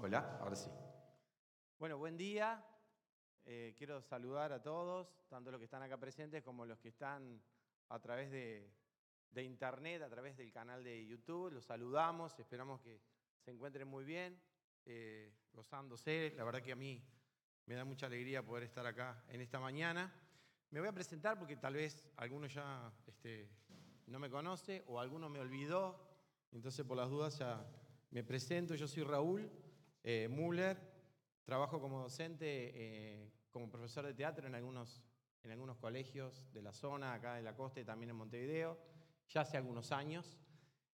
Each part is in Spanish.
Hola, ahora sí. Bueno, buen día. Eh, quiero saludar a todos, tanto los que están acá presentes como los que están a través de, internet, a través del canal de YouTube. Los saludamos, esperamos que se encuentren muy bien, eh, gozándose. La verdad que a mí me da mucha alegría poder estar acá en esta mañana. Me voy a presentar porque tal vez alguno ya este, no me conoce o alguno me olvidó, entonces por las dudas ya me presento. Yo soy Raúl eh, Müller, trabajo como docente, eh, como profesor de teatro en algunos, en algunos colegios de la zona, acá de la costa y también en Montevideo, ya hace algunos años.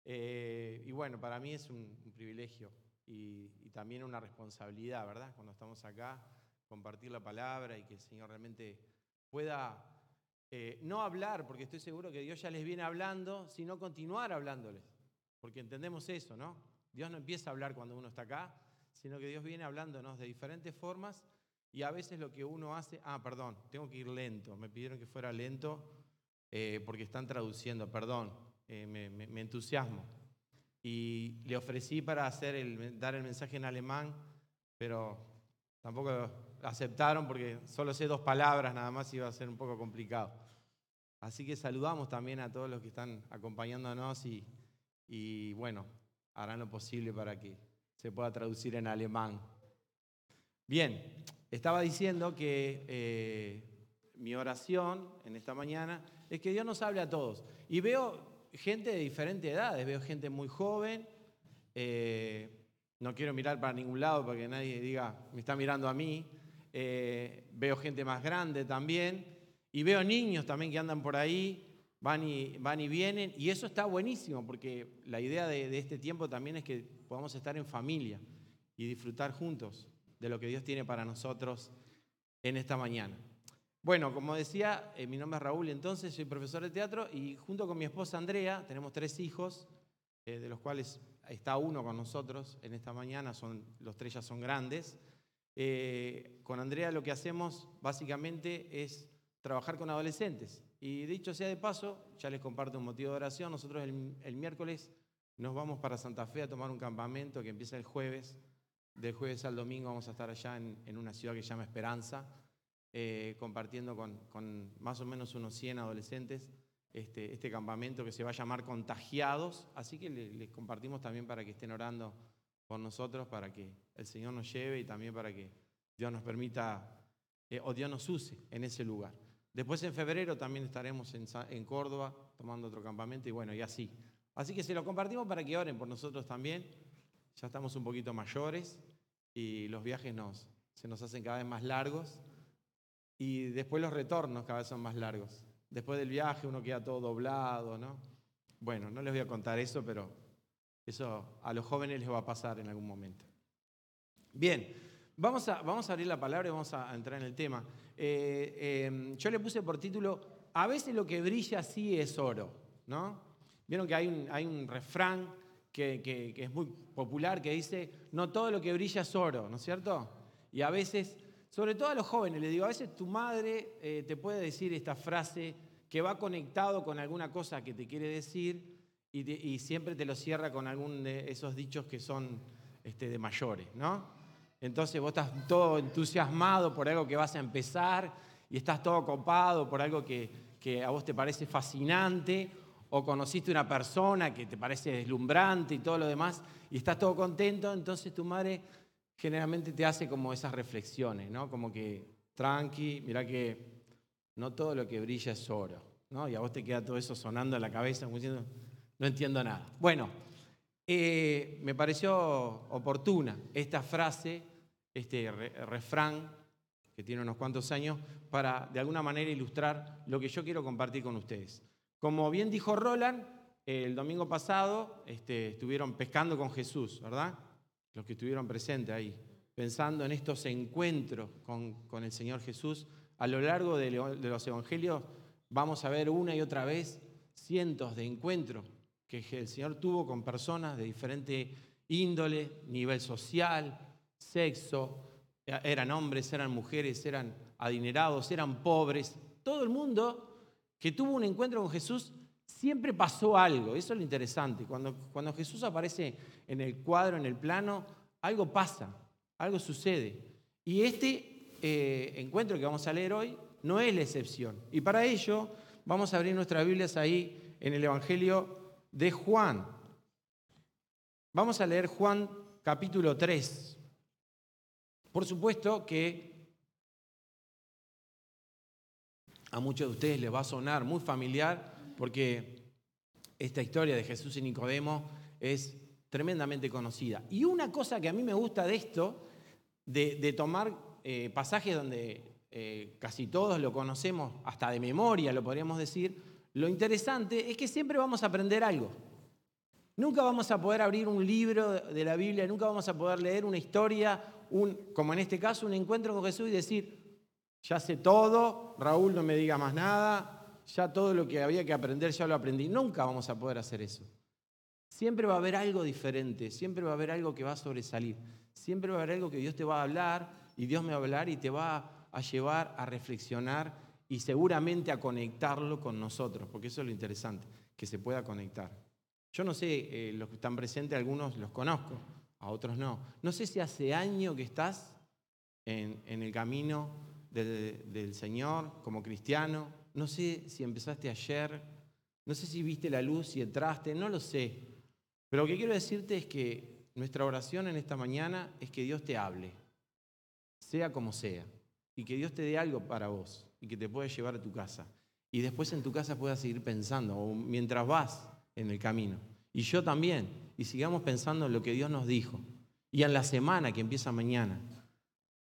Eh, y bueno, para mí es un, privilegio y, también una responsabilidad, ¿verdad? Cuando estamos acá, compartir la palabra y que el Señor realmente pueda no hablar, porque estoy seguro que Dios ya les viene hablando, sino continuar hablándoles, porque entendemos eso, ¿no? Dios no empieza a hablar cuando uno está acá, sino que Dios viene hablándonos de diferentes formas y a veces lo que uno hace, ah, perdón, tengo que ir lento, me pidieron que fuera lento eh, porque están traduciendo, perdón, eh, me, entusiasmo. Y le ofrecí para hacer el, dar el mensaje en alemán, pero tampoco aceptaron porque solo sé dos palabras nada más iba a ser un poco complicado. Así que saludamos también a todos los que están acompañándonos y, y bueno, harán lo posible para que se pueda traducir en alemán. Bien, estaba diciendo que eh, mi oración en esta mañana es que Dios nos hable a todos. Y veo gente de diferentes edades, veo gente muy joven, eh, no quiero mirar para ningún lado para que nadie diga, me está mirando a mí, eh, veo gente más grande también, y veo niños también que andan por ahí, van y, van y vienen, y eso está buenísimo, porque la idea de, este tiempo también es que podamos estar en familia y disfrutar juntos de lo que Dios tiene para nosotros en esta mañana. Bueno, como decía, eh, mi nombre es Raúl, entonces soy profesor de teatro y junto con mi esposa Andrea tenemos tres hijos, eh, de los cuales está uno con nosotros en esta mañana, son, los tres ya son grandes. Eh, con Andrea lo que hacemos básicamente es trabajar con adolescentes. Y dicho sea de paso, ya les comparto un motivo de oración. Nosotros el, miércoles nos vamos para Santa Fe a tomar un campamento que empieza el jueves. Del jueves al domingo vamos a estar allá en, una ciudad que se llama Esperanza, eh, compartiendo con, más o menos unos 100 adolescentes este, este, campamento que se va a llamar Contagiados. Así que les, compartimos también para que estén orando por nosotros, para que el Señor nos lleve y también para que Dios nos permita eh, o Dios nos use en ese lugar. Después en febrero también estaremos en, Córdoba tomando otro campamento y bueno, y así. Así que se lo compartimos para que oren por nosotros también. Ya estamos un poquito mayores y los viajes nos, se nos hacen cada vez más largos y después los retornos cada vez son más largos. Después del viaje uno queda todo doblado, ¿no? Bueno, no les voy a contar eso, pero eso a los jóvenes les va a pasar en algún momento. Bien, Vamos a, vamos a abrir la palabra y vamos a entrar en el tema. Eh, em, yo le puse por título, a veces lo que brilla sí es oro, ¿no? Vieron que hay un, hay un refrán que, es muy popular que dice, no todo lo que brilla es oro, ¿no es cierto? Y a veces, sobre todo a los jóvenes, le digo, a veces tu madre eh, te puede decir esta frase que va conectado con alguna cosa que te quiere decir y, siempre te lo cierra con algún de esos dichos que son este, de mayores, ¿no? Entonces vos estás todo entusiasmado por algo que vas a empezar y estás todo copado por algo que, a vos te parece fascinante o conociste una persona que te parece deslumbrante y todo lo demás y estás todo contento, entonces tu madre generalmente te hace como esas reflexiones, ¿no? Como que, tranqui, mira que no todo lo que brilla es oro, ¿no? Y a vos te queda todo eso sonando en la cabeza, como diciendo, no entiendo nada. Bueno, eh, me pareció oportuna esta frase este refrán que tiene unos cuantos años para de alguna manera ilustrar lo que yo quiero compartir con ustedes. Como bien dijo Roland, el domingo pasado este, estuvieron pescando con Jesús, ¿verdad? Los que estuvieron presentes ahí, pensando en estos encuentros con, el Señor Jesús. A lo largo de los evangelios vamos a ver una y otra vez cientos de encuentros que el Señor tuvo con personas de diferente índole, nivel social, sexo, eran hombres, eran mujeres, eran adinerados, eran pobres. Todo el mundo que tuvo un encuentro con Jesús siempre pasó algo. Eso es lo interesante. Cuando, cuando Jesús aparece en el cuadro, en el plano, algo pasa, algo sucede. Y este eh, encuentro que vamos a leer hoy no es la excepción. Y para ello vamos a abrir nuestras Biblias ahí en el Evangelio de Juan. Vamos a leer Juan capítulo 3. Por supuesto que a muchos de ustedes les va a sonar muy familiar porque esta historia de Jesús y Nicodemo es tremendamente conocida. Y una cosa que a mí me gusta de esto, de, tomar eh, pasajes donde eh, casi todos lo conocemos, hasta de memoria lo podríamos decir, lo interesante es que siempre vamos a aprender algo. Nunca vamos a poder abrir un libro de la Biblia, nunca vamos a poder leer una historia, un, como en este caso, un encuentro con Jesús y decir, ya sé todo, Raúl no me diga más nada, ya todo lo que había que aprender ya lo aprendí. Nunca vamos a poder hacer eso. Siempre va a haber algo diferente, siempre va a haber algo que va a sobresalir, siempre va a haber algo que Dios te va a hablar y Dios me va a hablar y te va a llevar a reflexionar y seguramente a conectarlo con nosotros, porque eso es lo interesante, que se pueda conectar. Yo no sé, eh, los que están presentes, algunos los conozco, a otros no. No sé si hace año que estás en, en el camino del, Señor como cristiano. No sé si empezaste ayer, no sé si viste la luz y entraste, no lo sé. Pero lo que quiero decirte es que nuestra oración en esta mañana es que Dios te hable, sea como sea, y que Dios te dé algo para vos y que te pueda llevar a tu casa. Y después en tu casa puedas seguir pensando, o mientras vas en el camino. Y yo también, y sigamos pensando en lo que Dios nos dijo. Y en la semana que empieza mañana,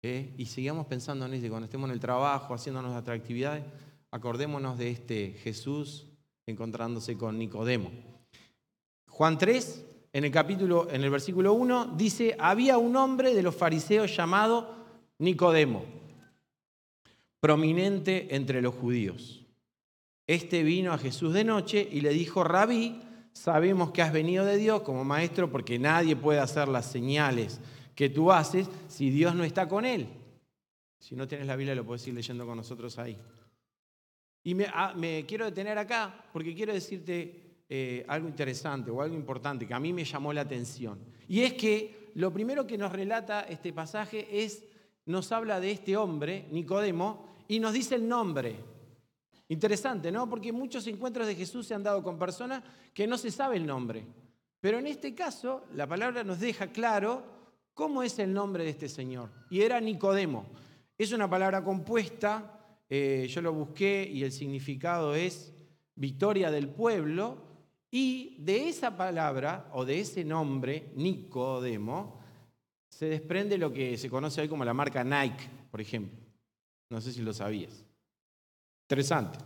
¿eh? y sigamos pensando en eso, cuando estemos en el trabajo, haciéndonos nuestras actividades, acordémonos de este Jesús encontrándose con Nicodemo. Juan 3, en el capítulo, en el versículo 1, dice, había un hombre de los fariseos llamado Nicodemo, prominente entre los judíos. Este vino a Jesús de noche y le dijo, rabí, sabemos que has venido de Dios como maestro porque nadie puede hacer las señales que tú haces si Dios no está con él. Si no tienes la Biblia lo puedes ir leyendo con nosotros ahí. Y me, ah, quiero detener acá porque quiero decirte eh, algo interesante o algo importante que a mí me llamó la atención. Y es que lo primero que nos relata este pasaje es, nos habla de este hombre, Nicodemo, y nos dice el nombre. Interesante, ¿no? Porque muchos encuentros de Jesús se han dado con personas que no se sabe el nombre. Pero en este caso, la palabra nos deja claro ¿Cómo es el nombre de este señor? Y era Nicodemo. Es una palabra compuesta, eh, yo lo busqué y el significado es victoria del pueblo, y de esa palabra o de ese nombre, Nicodemo, se desprende lo que se conoce hoy como la marca Nike, por ejemplo. No sé si lo sabías. Interesante.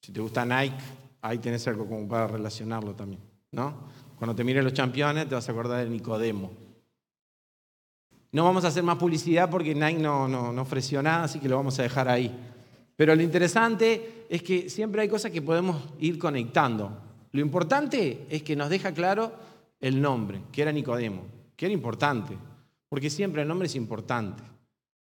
Si te gusta Nike, ahí tenés algo como para relacionarlo también, ¿no? Cuando te miren los campeones te vas a acordar de Nicodemo. No vamos a hacer más publicidad porque Nike no, no, no ofreció nada, así que lo vamos a dejar ahí. Pero lo interesante es que siempre hay cosas que podemos ir conectando. Lo importante es que nos deja claro el nombre, que era Nicodemo, que era importante, porque siempre el nombre es importante.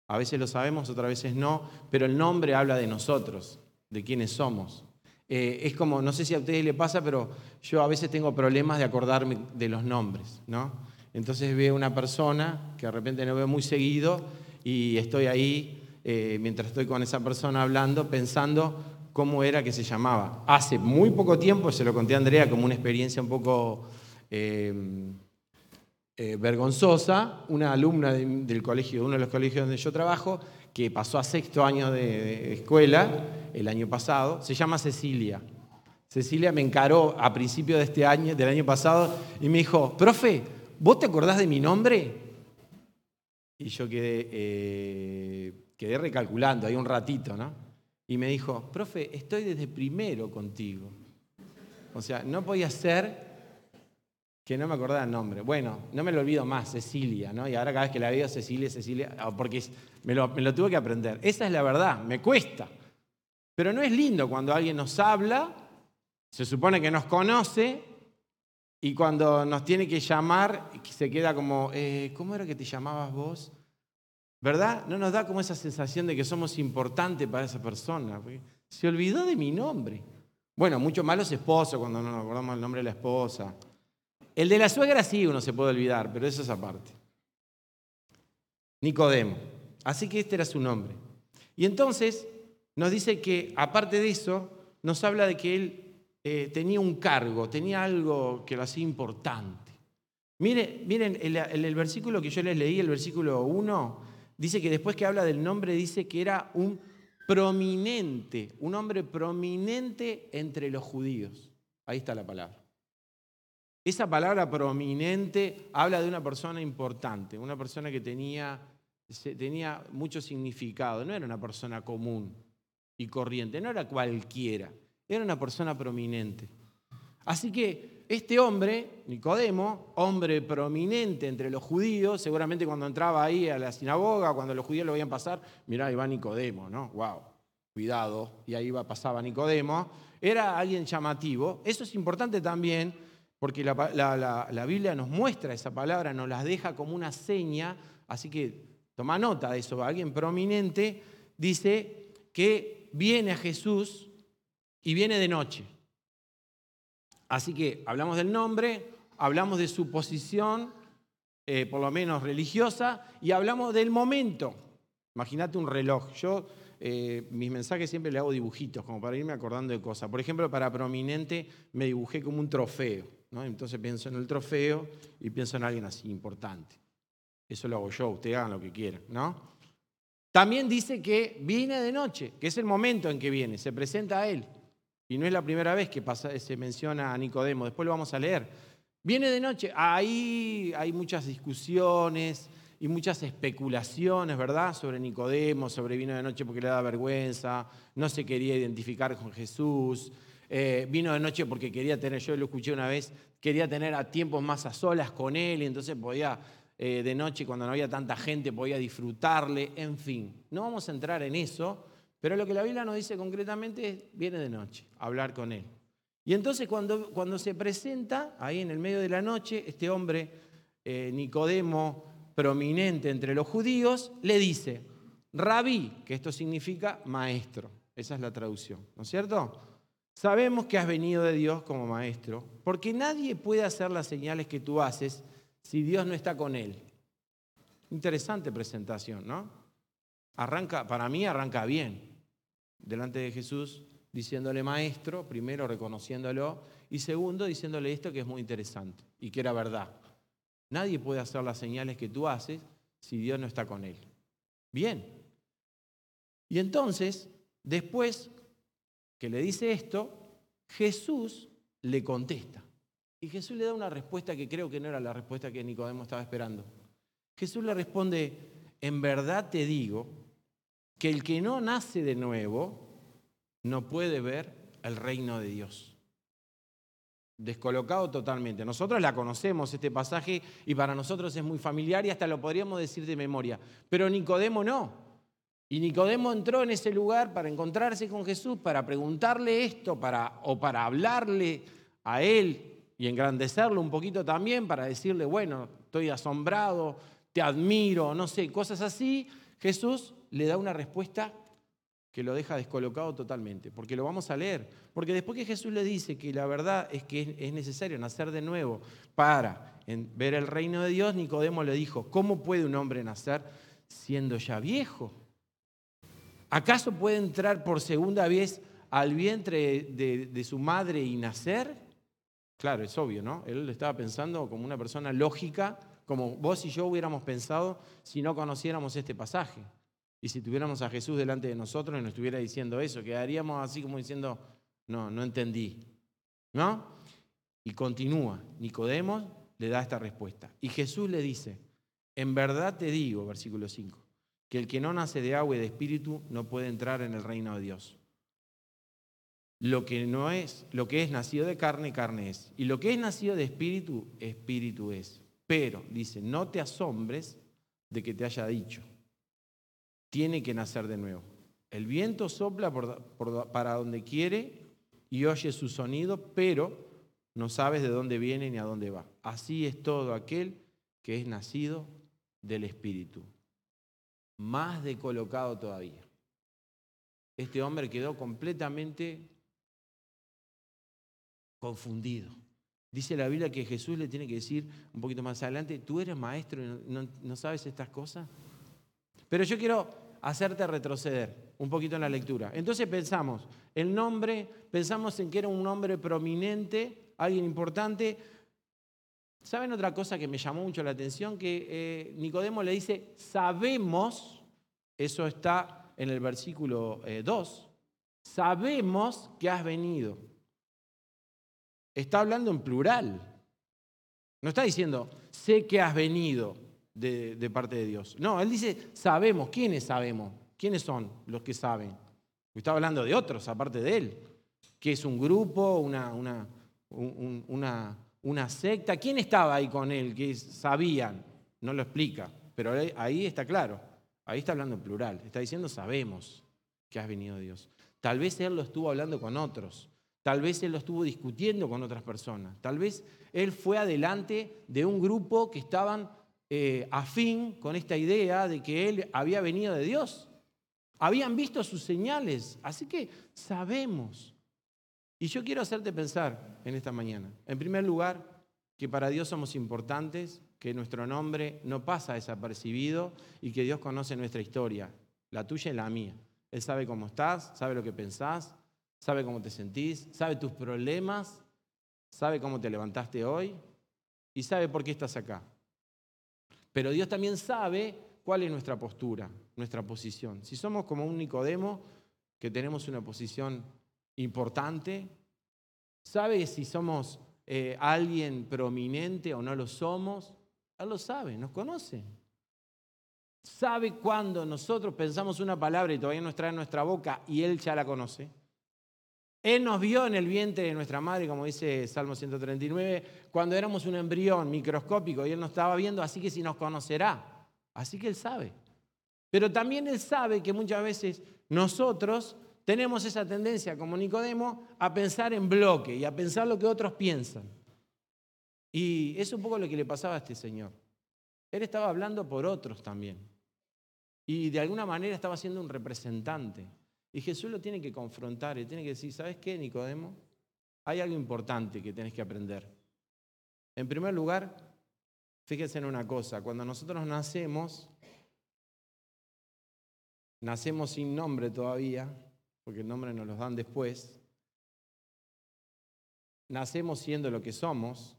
A veces lo sabemos, otras veces no, pero el nombre habla de nosotros, de quiénes somos. Eh, es como, no sé si a ustedes les pasa, pero yo a veces tengo problemas de acordarme de los nombres, ¿no? Entonces veo una persona que de repente no veo muy seguido y estoy ahí eh, mientras estoy con esa persona hablando pensando cómo era que se llamaba. Hace muy poco tiempo, se lo conté a Andrea como una experiencia un poco eh, vergonzosa, una alumna del colegio, uno de los colegios donde yo trabajo, que pasó a sexto año de escuela el año pasado, se llama Cecilia. Cecilia me encaró a principio de este año, del año pasado, y me dijo, profe, ¿vos te acordás de mi nombre? Y yo quedé, eh, quedé recalculando ahí un ratito, ¿no? Y me dijo, profe, estoy desde primero contigo. O sea, no podía ser que no me acordara el nombre. Bueno, no me lo olvido más, Cecilia, ¿no? Y ahora cada vez que la veo, Cecilia, Cecilia, ah, porque me lo, me lo tuve que aprender. Esa es la verdad, me cuesta. Pero no es lindo cuando alguien nos habla, se supone que nos conoce, y cuando nos tiene que llamar, se queda como, eh, ¿cómo era que te llamabas vos? ¿Verdad? No nos da como esa sensación de que somos importantes para esa persona. Se olvidó de mi nombre. Bueno, mucho más los esposos cuando no nos acordamos el nombre de la esposa. El de la suegra sí uno se puede olvidar, pero eso es aparte. Nicodemo. Así que este era su nombre. Y entonces nos dice que, aparte de eso, nos habla de que él eh, tenía un cargo, tenía algo que lo hacía importante. miren, el, el, versículo que yo les leí, el versículo 1, dice que después que habla del nombre, dice que era un prominente, un hombre prominente entre los judíos. Ahí está la palabra. Esa palabra prominente habla de una persona importante, una persona que tenía, tenía mucho significado, no era una persona común y corriente, no era cualquiera, era una persona prominente. Así que este hombre, Nicodemo, hombre prominente entre los judíos, seguramente cuando entraba ahí a la sinagoga, cuando los judíos lo veían pasar, mirá, ahí va Nicodemo, ¿no? ¡Wow! Cuidado, y ahí va, pasaba Nicodemo. Era alguien llamativo. Eso es importante también porque la, Biblia nos muestra esa palabra, nos las deja como una seña, así que toma nota de eso. Alguien prominente dice que viene a Jesús y viene de noche. Así que hablamos del nombre, hablamos de su posición, eh, por lo menos religiosa, y hablamos del momento. Imagínate un reloj. Yo eh, mis mensajes siempre le hago dibujitos, como para irme acordando de cosas. Por ejemplo, para prominente me dibujé como un trofeo. Entonces pienso en el trofeo y pienso en alguien así importante. Eso lo hago yo, ustedes hagan lo que quieran, ¿no? También dice que viene de noche, que es el momento en que viene, se presenta a él. Y no es la primera vez que se menciona a Nicodemo, después lo vamos a leer. Viene de noche, ahí hay muchas discusiones y muchas especulaciones, ¿verdad? Sobre Nicodemo, sobre vino de noche porque le da vergüenza, no se quería identificar con Jesús, eh, vino de noche porque quería tener, yo lo escuché una vez, quería tener a tiempos más a solas con él y entonces podía eh, de noche cuando no había tanta gente podía disfrutarle, en fin. No vamos a entrar en eso, pero lo que la Biblia nos dice concretamente es, viene de noche, hablar con él. Y entonces cuando, cuando se presenta ahí en el medio de la noche, este hombre, eh, Nicodemo, prominente entre los judíos, le dice, rabí, que esto significa maestro. Esa es la traducción, ¿no es cierto? Sabemos que has venido de Dios como maestro, porque nadie puede hacer las señales que tú haces si Dios no está con él. Interesante presentación, ¿no? Arranca, para mí arranca bien, delante de Jesús, diciéndole maestro, primero reconociéndolo, y segundo diciéndole esto que es muy interesante y que era verdad. Nadie puede hacer las señales que tú haces si Dios no está con él. Bien. Y entonces, después que le dice esto, Jesús le contesta. Y Jesús le da una respuesta que creo que no era la respuesta que Nicodemo estaba esperando. Jesús le responde, en verdad te digo que el que no nace de nuevo no puede ver el reino de Dios. Descolocado totalmente. Nosotros la conocemos, este pasaje, y para nosotros es muy familiar y hasta lo podríamos decir de memoria. Pero Nicodemo no. Y Nicodemo entró en ese lugar para encontrarse con Jesús, para preguntarle esto, para, o para hablarle a él y engrandecerlo un poquito también, para decirle, bueno, estoy asombrado, te admiro, no sé, cosas así. Jesús le da una respuesta que lo deja descolocado totalmente, porque lo vamos a leer. Porque después que Jesús le dice que la verdad es que es necesario nacer de nuevo para ver el reino de Dios, Nicodemo le dijo, ¿cómo puede un hombre nacer siendo ya viejo? ¿Acaso puede entrar por segunda vez al vientre de, su madre y nacer? Claro, es obvio, ¿no? Él estaba pensando como una persona lógica, como vos y yo hubiéramos pensado si no conociéramos este pasaje. Y si tuviéramos a Jesús delante de nosotros y nos estuviera diciendo eso, quedaríamos así como diciendo, no, no entendí. ¿No? Y continúa, Nicodemo le da esta respuesta. Y Jesús le dice, en verdad te digo, versículo 5, que el que no nace de agua y de espíritu no puede entrar en el reino de Dios. Lo que no es, lo que es nacido de carne, carne es. Y lo que es nacido de espíritu, espíritu es. Pero, dice, no te asombres de que te haya dicho. Tiene que nacer de nuevo. El viento sopla para donde quiere y oye su sonido, pero no sabes de dónde viene ni a dónde va. Así es todo aquel que es nacido del Espíritu más decolocado todavía. Este hombre quedó completamente confundido. Dice la Biblia que Jesús le tiene que decir un poquito más adelante, tú eres maestro y no, sabes estas cosas. Pero yo quiero hacerte retroceder un poquito en la lectura. Entonces pensamos, el nombre, pensamos en que era un nombre prominente, alguien importante. ¿Saben otra cosa que me llamó mucho la atención? Que eh, Nicodemo le dice, sabemos, eso está en el versículo 2, eh, sabemos que has venido. Está hablando en plural. No está diciendo, sé que has venido de, parte de Dios. No, él dice, sabemos. ¿Quiénes sabemos? ¿Quiénes son los que saben? Está hablando de otros, aparte de él. Que es un grupo, una, una, una, una secta. ¿Quién estaba ahí con él? Que sabían. No lo explica, pero ahí está claro. Ahí está hablando en plural. Está diciendo, sabemos que has venido Dios. Tal vez él lo estuvo hablando con otros. Tal vez él lo estuvo discutiendo con otras personas. Tal vez él fue adelante de un grupo que estaban eh, afín con esta idea de que él había venido de Dios. Habían visto sus señales, así que sabemos. Y yo quiero hacerte pensar en esta mañana, en primer lugar, que para Dios somos importantes, que nuestro nombre no pasa desapercibido y que Dios conoce nuestra historia, la tuya y la mía. Él sabe cómo estás, sabe lo que pensás, sabe cómo te sentís, sabe tus problemas, sabe cómo te levantaste hoy y sabe por qué estás acá. Pero Dios también sabe cuál es nuestra postura, nuestra posición. Si somos como un Nicodemo, que tenemos una posición importante, sabe si somos eh, alguien prominente o no lo somos. Él lo sabe, nos conoce. Sabe cuando nosotros pensamos una palabra y todavía no está en nuestra boca y Él ya la conoce. Él nos vio en el vientre de nuestra madre, como dice Salmo 139, cuando éramos un embrión microscópico y Él nos estaba viendo, así que si nos conocerá. Así que Él sabe. Pero también Él sabe que muchas veces nosotros tenemos esa tendencia, como Nicodemo, a pensar en bloque y a pensar lo que otros piensan. Y es un poco lo que le pasaba a este señor. Él estaba hablando por otros también. Y de alguna manera estaba siendo un representante. Y Jesús lo tiene que confrontar y tiene que decir, ¿sabes qué, Nicodemo? Hay algo importante que tienes que aprender. En primer lugar, fíjense en una cosa, cuando nosotros nacemos, nacemos sin nombre todavía, porque el nombre nos lo dan después, nacemos siendo lo que somos,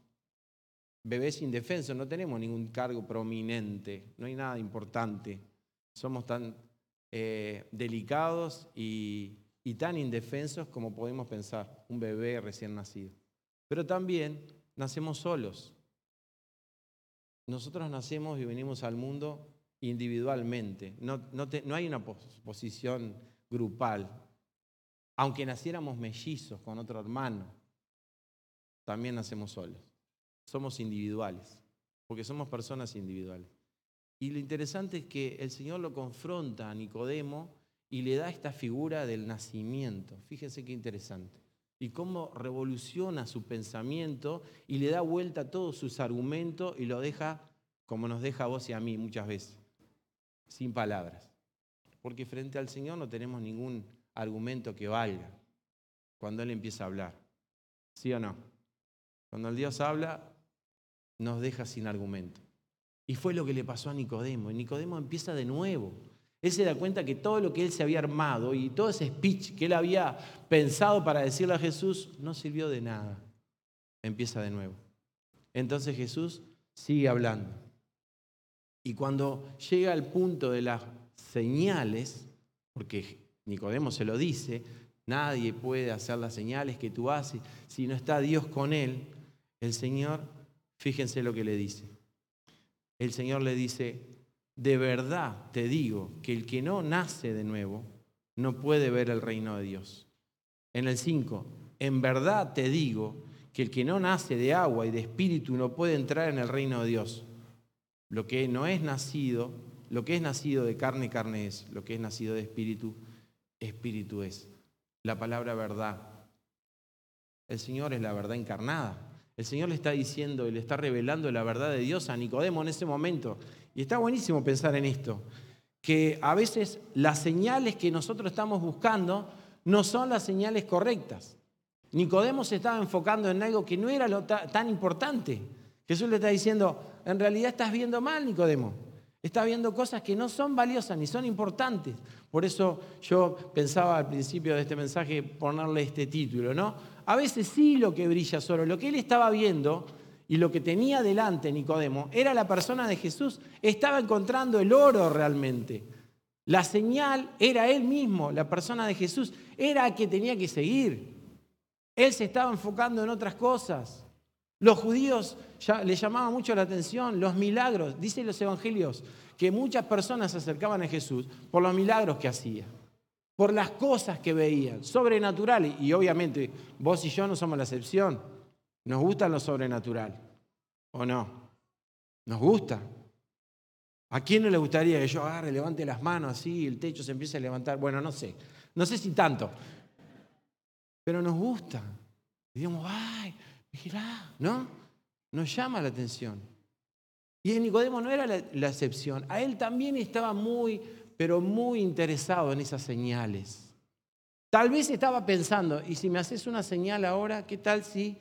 bebés indefensos, no tenemos ningún cargo prominente, no hay nada importante, somos tan eh, delicados y, tan indefensos como podemos pensar, un bebé recién nacido. Pero también nacemos solos. Nosotros nacemos y venimos al mundo individualmente. No, hay una posición grupal. Aunque naciéramos mellizos con otro hermano, también nacemos solos. Somos individuales, porque somos personas individuales. Y lo interesante es que el Señor lo confronta a Nicodemo y le da esta figura del nacimiento. Fíjense qué interesante. Y cómo revoluciona su pensamiento y le da vuelta a todos sus argumentos y lo deja como nos deja a vos y a mí muchas veces, sin palabras. Porque frente al Señor no tenemos ningún argumento que valga cuando Él empieza a hablar. ¿Sí o no? Cuando el Dios habla, nos deja sin argumento. Y fue lo que le pasó a Nicodemo. Y Nicodemo empieza de nuevo. Él se da cuenta que todo lo que él se había armado y todo ese speech que él había pensado para decirle a Jesús no sirvió de nada. Empieza de nuevo. Entonces Jesús sigue hablando. Y cuando llega al punto de las señales, porque Nicodemo se lo dice, nadie puede hacer las señales que tú haces si no está Dios con él, el Señor, fíjense lo que le dice el Señor le dice, de verdad te digo que el que no nace de nuevo no puede ver el reino de Dios. En el 5, en verdad te digo que el que no nace de agua y de espíritu no puede entrar en el reino de Dios. Lo que no es nacido, lo que es nacido de carne, carne es. Lo que es nacido de espíritu, espíritu es. La palabra verdad. El Señor es la verdad encarnada. El Señor le está diciendo y le está revelando la verdad de Dios a Nicodemo en ese momento. Y está buenísimo pensar en esto, que a veces las señales que nosotros estamos buscando no son las señales correctas. Nicodemo se estaba enfocando en algo que no era lo tan importante. Jesús le está diciendo, en realidad estás viendo mal, Nicodemo. Está viendo cosas que no son valiosas ni son importantes. Por eso yo pensaba al principio de este mensaje ponerle este título, ¿no? A veces sí lo que brilla solo, lo que él estaba viendo y lo que tenía delante Nicodemo era la persona de Jesús. Estaba encontrando el oro realmente. La señal era él mismo, la persona de Jesús. Era a que tenía que seguir. Él se estaba enfocando en otras cosas. Los judíos ya, le llamaban mucho la atención los milagros. Dicen los evangelios que muchas personas se acercaban a Jesús por los milagros que hacía, por las cosas que veían, sobrenaturales. Y obviamente vos y yo no somos la excepción. Nos gusta lo sobrenatural, ¿o no? Nos gusta. ¿A quién no le gustaría que yo agarre, levante las manos así, el techo se empiece a levantar? Bueno, no sé. No sé si tanto. Pero nos gusta. Y digamos, ay, ¿no? Nos llama la atención. Y Nicodemo no era la, la excepción. A él también estaba muy, pero muy interesado en esas señales. Tal vez estaba pensando, y si me haces una señal ahora, ¿qué tal si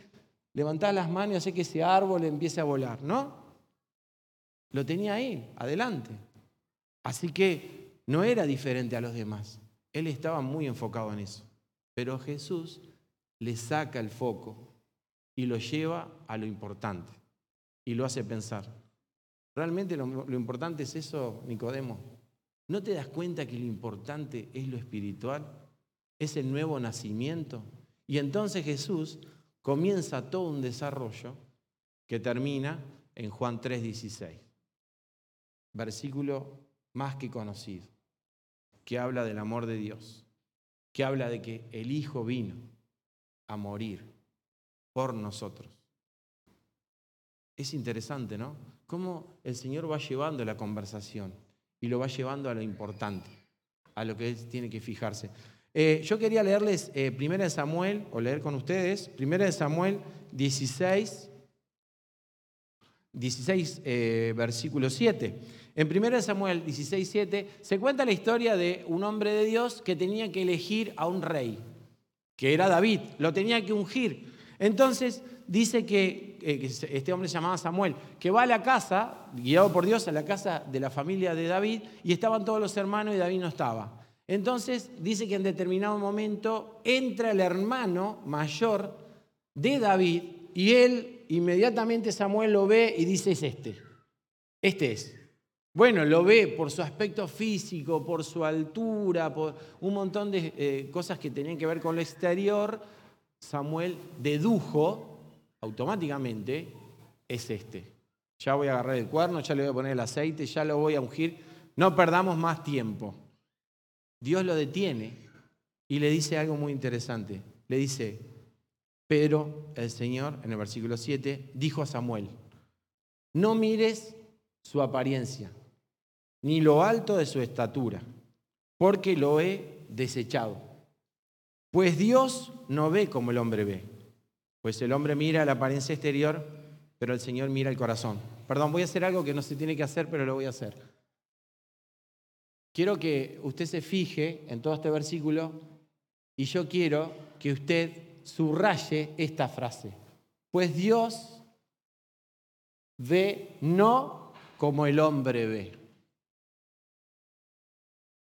levantás las manos y haces que ese árbol empiece a volar? ¿No? Lo tenía ahí, adelante. Así que no era diferente a los demás. Él estaba muy enfocado en eso. Pero Jesús le saca el foco y lo lleva a lo importante y lo hace pensar. ¿Realmente lo, importante es eso, Nicodemo? ¿No te das cuenta que lo importante es lo espiritual? ¿Es el nuevo nacimiento? Y entonces Jesús comienza todo un desarrollo que termina en Juan 3:16, versículo más que conocido, que habla del amor de Dios, que habla de que el Hijo vino a morir por nosotros. Es interesante, ¿no? Cómo el Señor va llevando la conversación y lo va llevando a lo importante, a lo que Él tiene que fijarse. Eh, yo quería leerles eh, Primera de Samuel, o leer con ustedes, Primera de Samuel 16, 16 eh, versículo 7. En Primera de Samuel 16, 7 se cuenta la historia de un hombre de Dios que tenía que elegir a un rey, que era David, lo tenía que ungir. Entonces dice eh, que, este hombre se llamaba Samuel, que va a la casa, guiado por Dios, a la casa de la familia de David, y estaban todos los hermanos y David no estaba. Entonces dice que en determinado momento entra el hermano mayor de David y él inmediatamente Samuel lo ve y dice es este, este es. Bueno, lo ve por su aspecto físico, por su altura, por un montón de eh, cosas que tenían que ver con lo exterior Samuel dedujo automáticamente es este. Ya voy a agarrar el cuerno, ya le voy a poner el aceite, ya lo voy a ungir. No perdamos más tiempo. Dios lo detiene y le dice algo muy interesante. Le dice, pero el Señor, en el versículo 7, dijo a Samuel, no mires su apariencia, ni lo alto de su estatura, porque lo he desechado. Pues Dios no ve como el hombre ve. Pues el hombre mira la apariencia exterior, pero el Señor mira el corazón. Perdón, voy a hacer algo que no se tiene que hacer, pero lo voy a hacer. Quiero que usted se fije en todo este versículo y yo quiero que usted subraye esta frase. Pues Dios ve no como el hombre ve.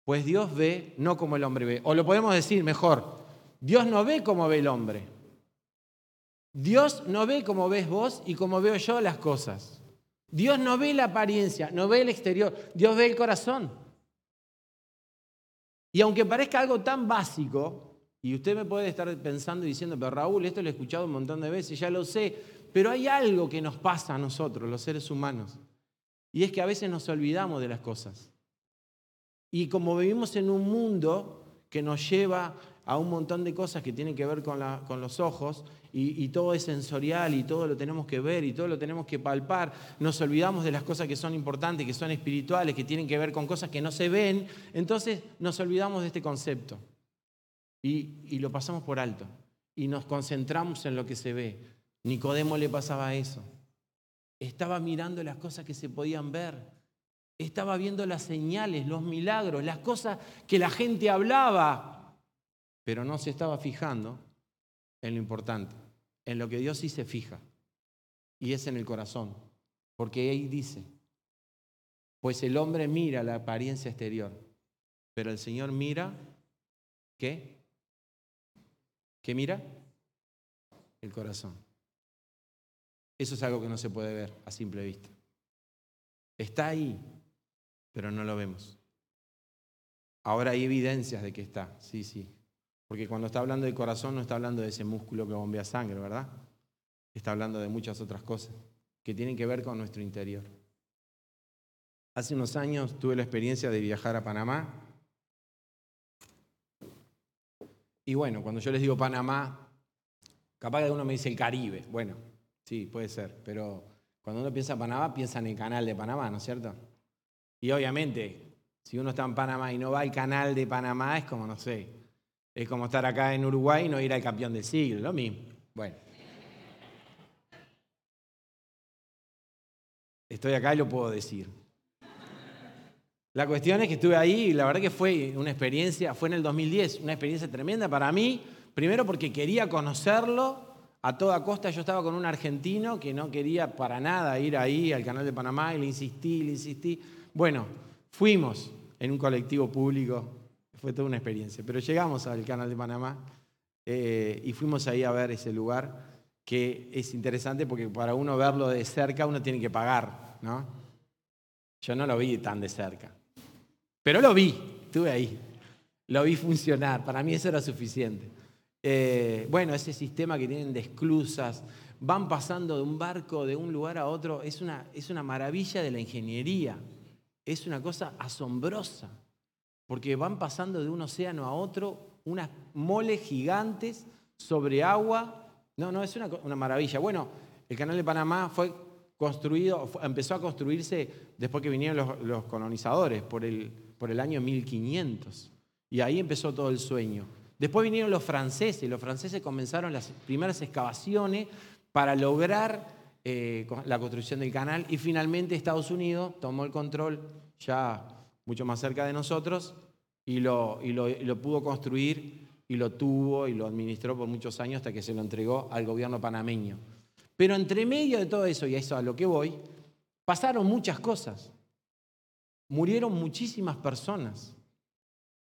Pues Dios ve no como el hombre ve. O lo podemos decir mejor, Dios no ve como ve el hombre. Dios no ve como ves vos y como veo yo las cosas. Dios no ve la apariencia, no ve el exterior, Dios ve el corazón. Y aunque parezca algo tan básico, y usted me puede estar pensando y diciendo, pero Raúl, esto lo he escuchado un montón de veces, ya lo sé, pero hay algo que nos pasa a nosotros, los seres humanos, y es que a veces nos olvidamos de las cosas. Y como vivimos en un mundo que nos lleva a un montón de cosas que tienen que ver con, los ojos y, todo es sensorial y todo lo tenemos que ver y todo lo tenemos que palpar. Nos olvidamos de las cosas que son importantes, que son espirituales, que tienen que ver con cosas que no se ven. Entonces nos olvidamos de este concepto y, lo pasamos por alto y nos concentramos en lo que se ve. Nicodemo le pasaba eso. Estaba mirando las cosas que se podían ver. Estaba viendo las señales, los milagros, las cosas que la gente hablaba, pero no se estaba fijando en lo importante, en lo que Dios sí se fija, y es en el corazón, porque ahí dice, Pues el hombre mira la apariencia exterior, pero el Señor mira, ¿qué? ¿Qué mira? El corazón. Eso es algo que no se puede ver a simple vista. Está ahí, pero no lo vemos. Ahora hay evidencias de que está, sí, sí. Porque cuando está hablando del corazón no está hablando de ese músculo que bombea sangre, ¿verdad? Está hablando de muchas otras cosas que tienen que ver con nuestro interior. Hace unos años tuve la experiencia de viajar a Panamá. Y bueno, cuando yo les digo Panamá, capaz que uno me dice el Caribe. Bueno, sí, puede ser. Pero cuando uno piensa en Panamá, piensa en el canal de Panamá, ¿no es cierto? Y obviamente, si uno está en Panamá y no va al canal de Panamá, es como, no sé, es como estar acá en Uruguay y no ir al campeón del siglo, lo mismo. Bueno. Estoy acá y lo puedo decir. La cuestión es que estuve ahí y la verdad que fue una experiencia, fue en el 2010, una experiencia tremenda para mí, primero porque quería conocerlo a toda costa. Yo estaba con un argentino que no quería para nada ir ahí al canal de Panamá y le insistí, le insistí. Bueno, fuimos en un colectivo público, fue toda una experiencia, pero llegamos al canal de Panamá eh, y fuimos ahí a ver ese lugar que es interesante porque para uno verlo de cerca uno tiene que pagar, ¿no? Yo no lo vi tan de cerca. Pero lo vi, estuve ahí. Lo vi funcionar, para mí eso era suficiente. Eh, bueno, ese sistema que tienen de esclusas, van pasando de un barco de un lugar a otro, es una, es una maravilla de la ingeniería, es una cosa asombrosa, porque van pasando de un océano a otro unas moles gigantes sobre agua. No, no, es una, maravilla. Bueno, el canal de Panamá fue construido, empezó a construirse después que vinieron los, colonizadores, por el, por el año 1500. Y ahí empezó todo el sueño. Después vinieron los franceses, los franceses comenzaron las primeras excavaciones para lograr eh, la construcción del canal y finalmente Estados Unidos tomó el control ya mucho más cerca de nosotros y lo, y lo pudo construir y lo tuvo y lo administró por muchos años hasta que se lo entregó al gobierno panameño. Pero entre medio de todo eso, y a eso a lo que voy, pasaron muchas cosas. Murieron muchísimas personas.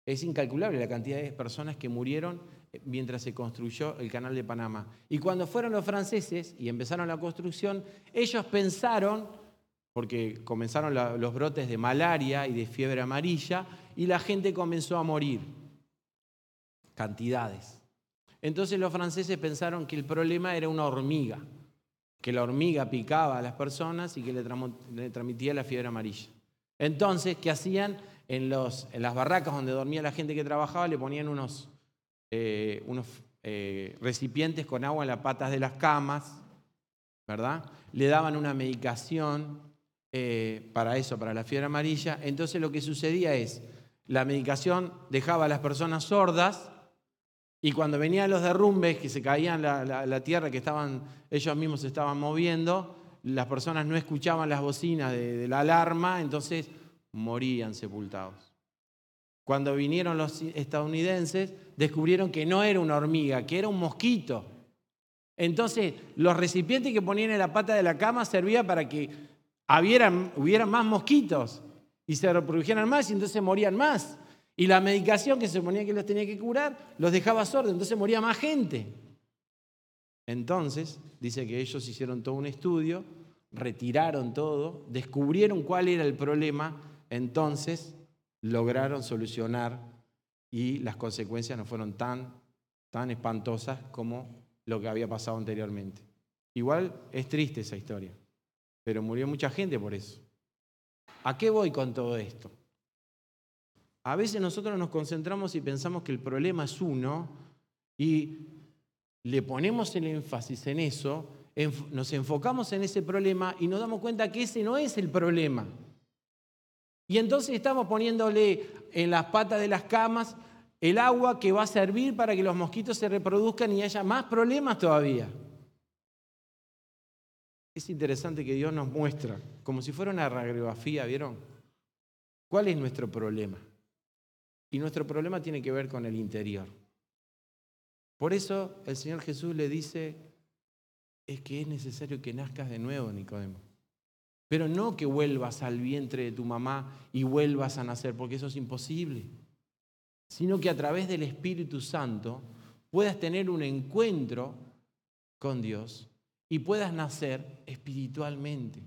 Es incalculable la cantidad de personas que murieron eh, mientras se construyó el canal de Panamá. Y cuando fueron los franceses y empezaron la construcción, ellos pensaron, porque comenzaron los brotes de malaria y de fiebre amarilla, y la gente comenzó a morir. Cantidades. Entonces los franceses pensaron que el problema era una hormiga que la hormiga picaba a las personas y que le, transmitía la fiebre amarilla. Entonces, ¿qué hacían? En, las barracas donde dormía la gente que trabajaba le ponían unos, eh, eh, recipientes con agua en las patas de las camas, ¿verdad? Le daban una medicación eh, para eso, para la fiebre amarilla. Entonces lo que sucedía es, la medicación dejaba a las personas sordas y cuando venían los derrumbes, que se caían la, tierra, que estaban, ellos mismos se estaban moviendo, las personas no escuchaban las bocinas de, la alarma, entonces morían sepultados. Cuando vinieron los estadounidenses, descubrieron que no era una hormiga, que era un mosquito. Entonces, los recipientes que ponían en la pata de la cama servían para que hubiera más mosquitos y se reprodujeran más y entonces morían más. Y la medicación que se ponía que los tenía que curar los dejaba sordos, entonces moría más gente. Entonces, dice que ellos hicieron todo un estudio, retiraron todo, descubrieron cuál era el problema, entonces lograron solucionar y las consecuencias no fueron tan, tan espantosas como lo que había pasado anteriormente. Igual es triste esa historia, pero murió mucha gente por eso. ¿A qué voy con todo esto? A veces nosotros nos concentramos y pensamos que el problema es uno y le ponemos el énfasis en eso, nos enfocamos en ese problema y nos damos cuenta que ese no es el problema. Y entonces estamos poniéndole en las patas de las camas el agua que va a servir para que los mosquitos se reproduzcan y haya más problemas todavía. Es interesante que Dios nos muestra, como si fuera una radiografía, ¿vieron? ¿Cuál es nuestro problema? Y nuestro problema tiene que ver con el interior. Por eso el Señor Jesús le dice, es que es necesario que nazcas de nuevo, Nicodemo. Pero no que vuelvas al vientre de tu mamá y vuelvas a nacer, porque eso es imposible. Sino que a través del Espíritu Santo puedas tener un encuentro con Dios y puedas nacer espiritualmente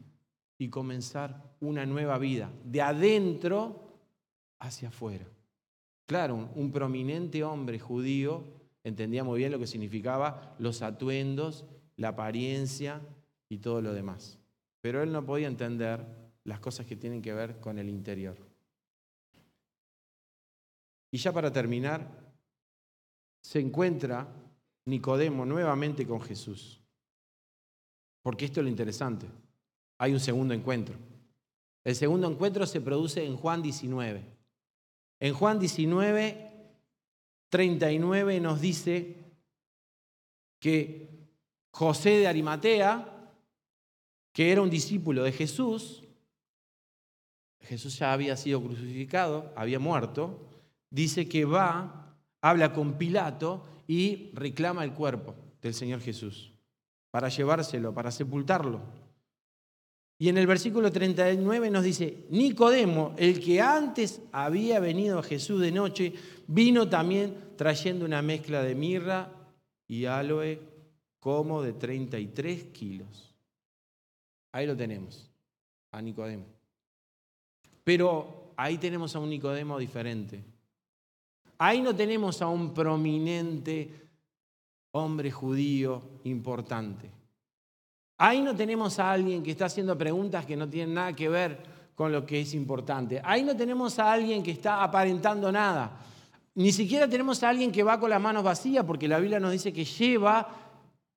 y comenzar una nueva vida, de adentro hacia afuera. Claro, un, prominente hombre judío entendía muy bien lo que significaba los atuendos, la apariencia y todo lo demás. Pero él no podía entender las cosas que tienen que ver con el interior. Y ya para terminar, se encuentra Nicodemo nuevamente con Jesús. Porque esto es lo interesante. Hay un segundo encuentro. El segundo encuentro se produce en Juan 19. En Juan 19, 39 nos dice que José de Arimatea, que era un discípulo de Jesús, Jesús ya había sido crucificado, había muerto, dice que va, habla con Pilato y reclama el cuerpo del Señor Jesús para llevárselo, para sepultarlo. Y en el versículo 39 nos dice, Nicodemo, el que antes había venido a Jesús de noche, vino también trayendo una mezcla de mirra y aloe como de 33 kilos. Ahí lo tenemos, a Nicodemo. Pero ahí tenemos a un Nicodemo diferente. Ahí no tenemos a un prominente hombre judío importante. Ahí no tenemos a alguien que está haciendo preguntas que no tienen nada que ver con lo que es importante. Ahí no tenemos a alguien que está aparentando nada. Ni siquiera tenemos a alguien que va con las manos vacías, porque la Biblia nos dice que lleva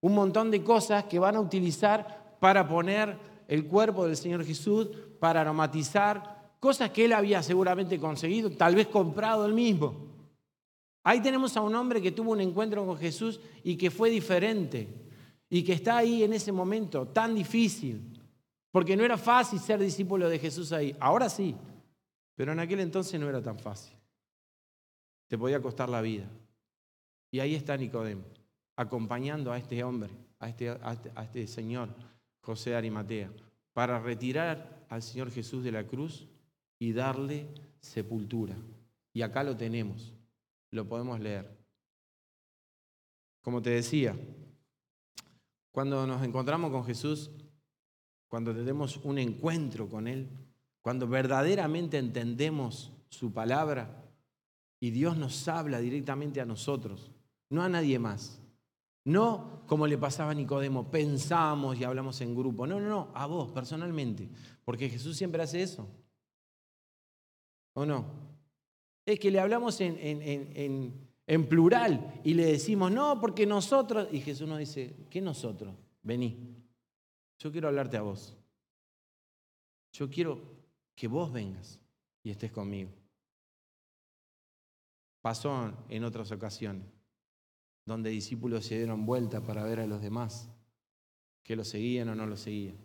un montón de cosas que van a utilizar para poner el cuerpo del Señor Jesús, para aromatizar, cosas que él había seguramente conseguido, tal vez comprado él mismo. Ahí tenemos a un hombre que tuvo un encuentro con Jesús y que fue diferente y que está ahí en ese momento tan difícil, porque no era fácil ser discípulo de Jesús ahí. Ahora sí, pero en aquel entonces no era tan fácil. Te podía costar la vida. Y ahí está Nicodemo, acompañando a este hombre, a este, este, este señor, José Arimatea, para retirar al Señor Jesús de la cruz y darle sepultura. Y acá lo tenemos lo podemos leer. Como te decía, cuando nos encontramos con Jesús, cuando tenemos un encuentro con Él, cuando verdaderamente entendemos su palabra y Dios nos habla directamente a nosotros, no a nadie más. No como le pasaba a Nicodemo, pensamos y hablamos en grupo. No, no, no, a vos personalmente. Porque Jesús siempre hace eso. ¿O no? Es que le hablamos en, plural y le decimos, no, porque nosotros, y Jesús nos dice, ¿qué nosotros? Vení, yo quiero hablarte a vos. Yo quiero que vos vengas y estés conmigo. Pasó en otras ocasiones, donde discípulos se dieron vuelta para ver a los demás, que lo seguían o no lo seguían.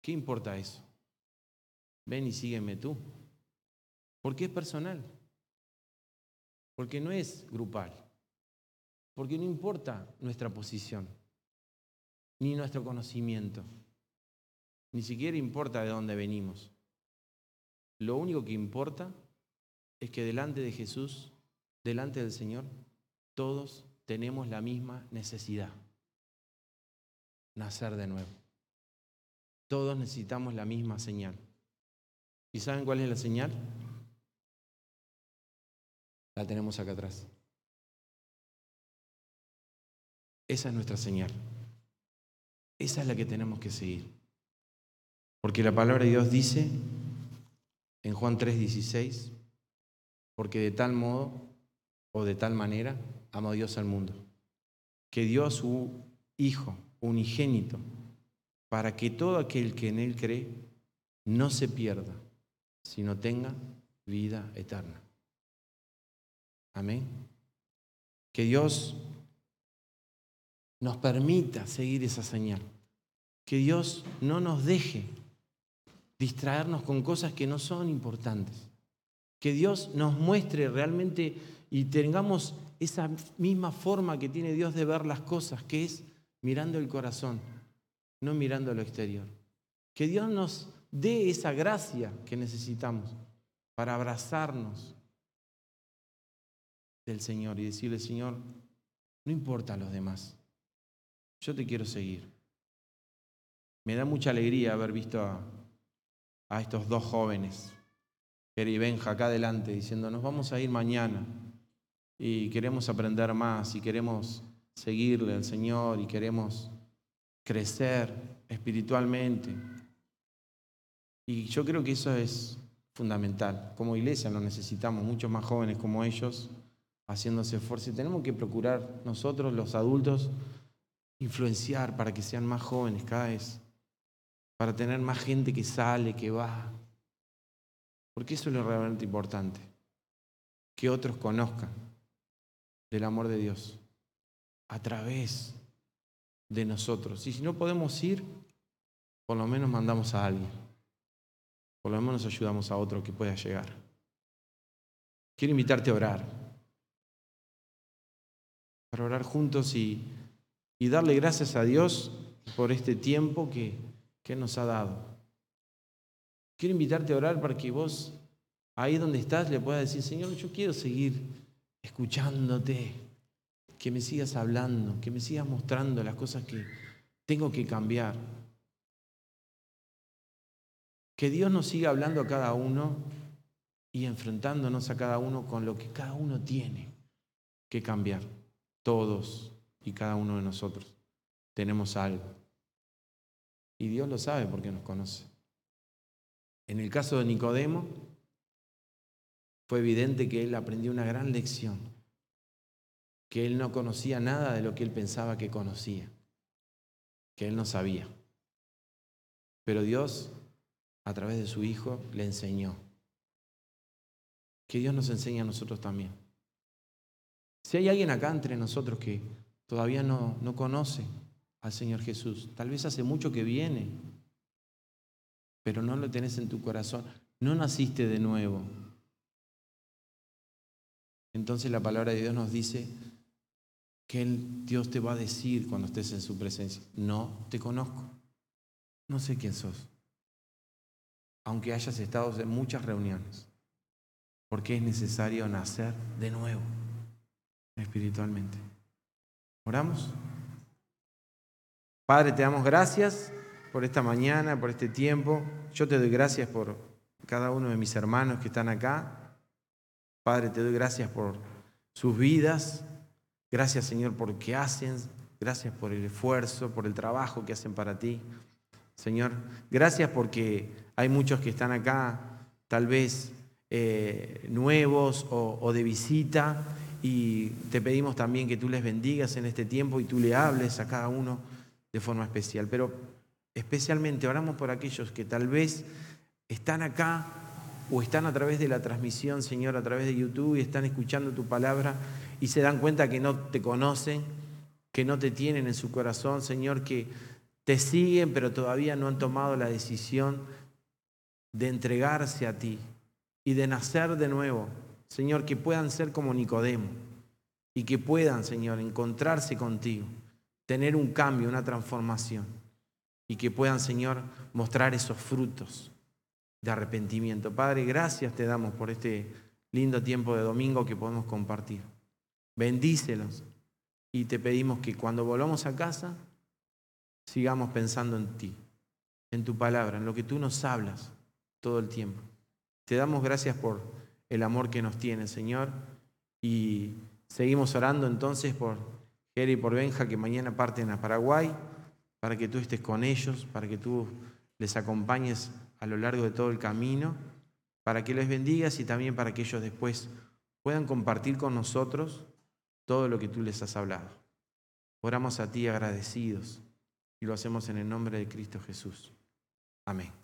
¿Qué importa eso? Ven y sígueme tú, porque es personal. Porque no es grupal. Porque no importa nuestra posición, ni nuestro conocimiento, ni siquiera importa de dónde venimos. Lo único que importa es que delante de Jesús, delante del Señor, todos tenemos la misma necesidad, nacer de nuevo. Todos necesitamos la misma señal. ¿Y saben cuál es la señal? La tenemos acá atrás. Esa es nuestra señal. Esa es la que tenemos que seguir. Porque la palabra de Dios dice en Juan 3:16, porque de tal modo o de tal manera amó Dios al mundo, que dio a su Hijo unigénito, para que todo aquel que en Él cree no se pierda, sino tenga vida eterna. Amén. Que Dios nos permita seguir esa señal. Que Dios no nos deje distraernos con cosas que no son importantes. Que Dios nos muestre realmente y tengamos esa misma forma que tiene Dios de ver las cosas, que es mirando el corazón, no mirando lo exterior. Que Dios nos dé esa gracia que necesitamos para abrazarnos del Señor y decirle, Señor, no importa a los demás, yo te quiero seguir. Me da mucha alegría haber visto a, estos dos jóvenes, Eri y Benja, acá adelante, diciendo, nos vamos a ir mañana y queremos aprender más y queremos seguirle al Señor y queremos crecer espiritualmente. Y yo creo que eso es fundamental. Como iglesia lo necesitamos, muchos más jóvenes como ellos, haciéndose esfuerzo. Y tenemos que procurar nosotros, los adultos, influenciar para que sean más jóvenes cada vez, para tener más gente que sale, que va. Porque eso es lo realmente importante, que otros conozcan del amor de Dios a través de nosotros. Y si no podemos ir, por lo menos mandamos a alguien. Por lo menos ayudamos a otro que pueda llegar. Quiero invitarte a orar. Para orar juntos y, darle gracias a Dios por este tiempo que, que nos ha dado. Quiero invitarte a orar para que vos, ahí donde estás, le puedas decir, Señor, yo quiero seguir escuchándote, que me sigas hablando, que me sigas mostrando las cosas que tengo que cambiar. Que Dios nos siga hablando a cada uno y enfrentándonos a cada uno con lo que cada uno tiene que cambiar. Todos y cada uno de nosotros tenemos algo. Y Dios lo sabe porque nos conoce. En el caso de Nicodemo, fue evidente que él aprendió una gran lección, que él no conocía nada de lo que él pensaba que conocía, que él no sabía. Pero Dios a través de su Hijo, le enseñó. Que Dios nos enseñe a nosotros también. Si hay alguien acá entre nosotros que todavía no, no conoce al Señor Jesús, tal vez hace mucho que viene, pero no lo tenés en tu corazón, no naciste de nuevo. Entonces la palabra de Dios nos dice que Dios te va a decir cuando estés en su presencia, no te conozco, no sé quién sos aunque hayas estado en muchas reuniones, porque es necesario nacer de nuevo espiritualmente. ¿Oramos? Padre, te damos gracias por esta mañana, por este tiempo. Yo te doy gracias por cada uno de mis hermanos que están acá. Padre, te doy gracias por sus vidas. Gracias, Señor, por lo que hacen. Gracias por el esfuerzo, por el trabajo que hacen para ti. Señor, gracias porque hay muchos que están acá, tal vez eh, nuevos o, de visita, y te pedimos también que tú les bendigas en este tiempo y tú le hables a cada uno de forma especial. Pero especialmente oramos por aquellos que tal vez están acá o están a través de la transmisión, Señor, a través de YouTube y están escuchando tu palabra y se dan cuenta que no te conocen, que no te tienen en su corazón, Señor, que te siguen pero todavía no han tomado la decisión de entregarse a ti y de nacer de nuevo. Señor, que puedan ser como Nicodemo y que puedan, Señor, encontrarse contigo, tener un cambio, una transformación y que puedan, Señor, mostrar esos frutos de arrepentimiento. Padre, gracias te damos por este lindo tiempo de domingo que podemos compartir. Bendícelos y te pedimos que cuando volvamos a casa sigamos pensando en ti, en tu palabra, en lo que tú nos hablas todo el tiempo. Te damos gracias por el amor que nos tienes, Señor, y seguimos orando entonces por Jerry y por Benja que mañana parten a Paraguay, para que tú estés con ellos, para que tú les acompañes a lo largo de todo el camino, para que les bendigas y también para que ellos después puedan compartir con nosotros todo lo que tú les has hablado. Oramos a ti agradecidos y lo hacemos en el nombre de Cristo Jesús. Amén.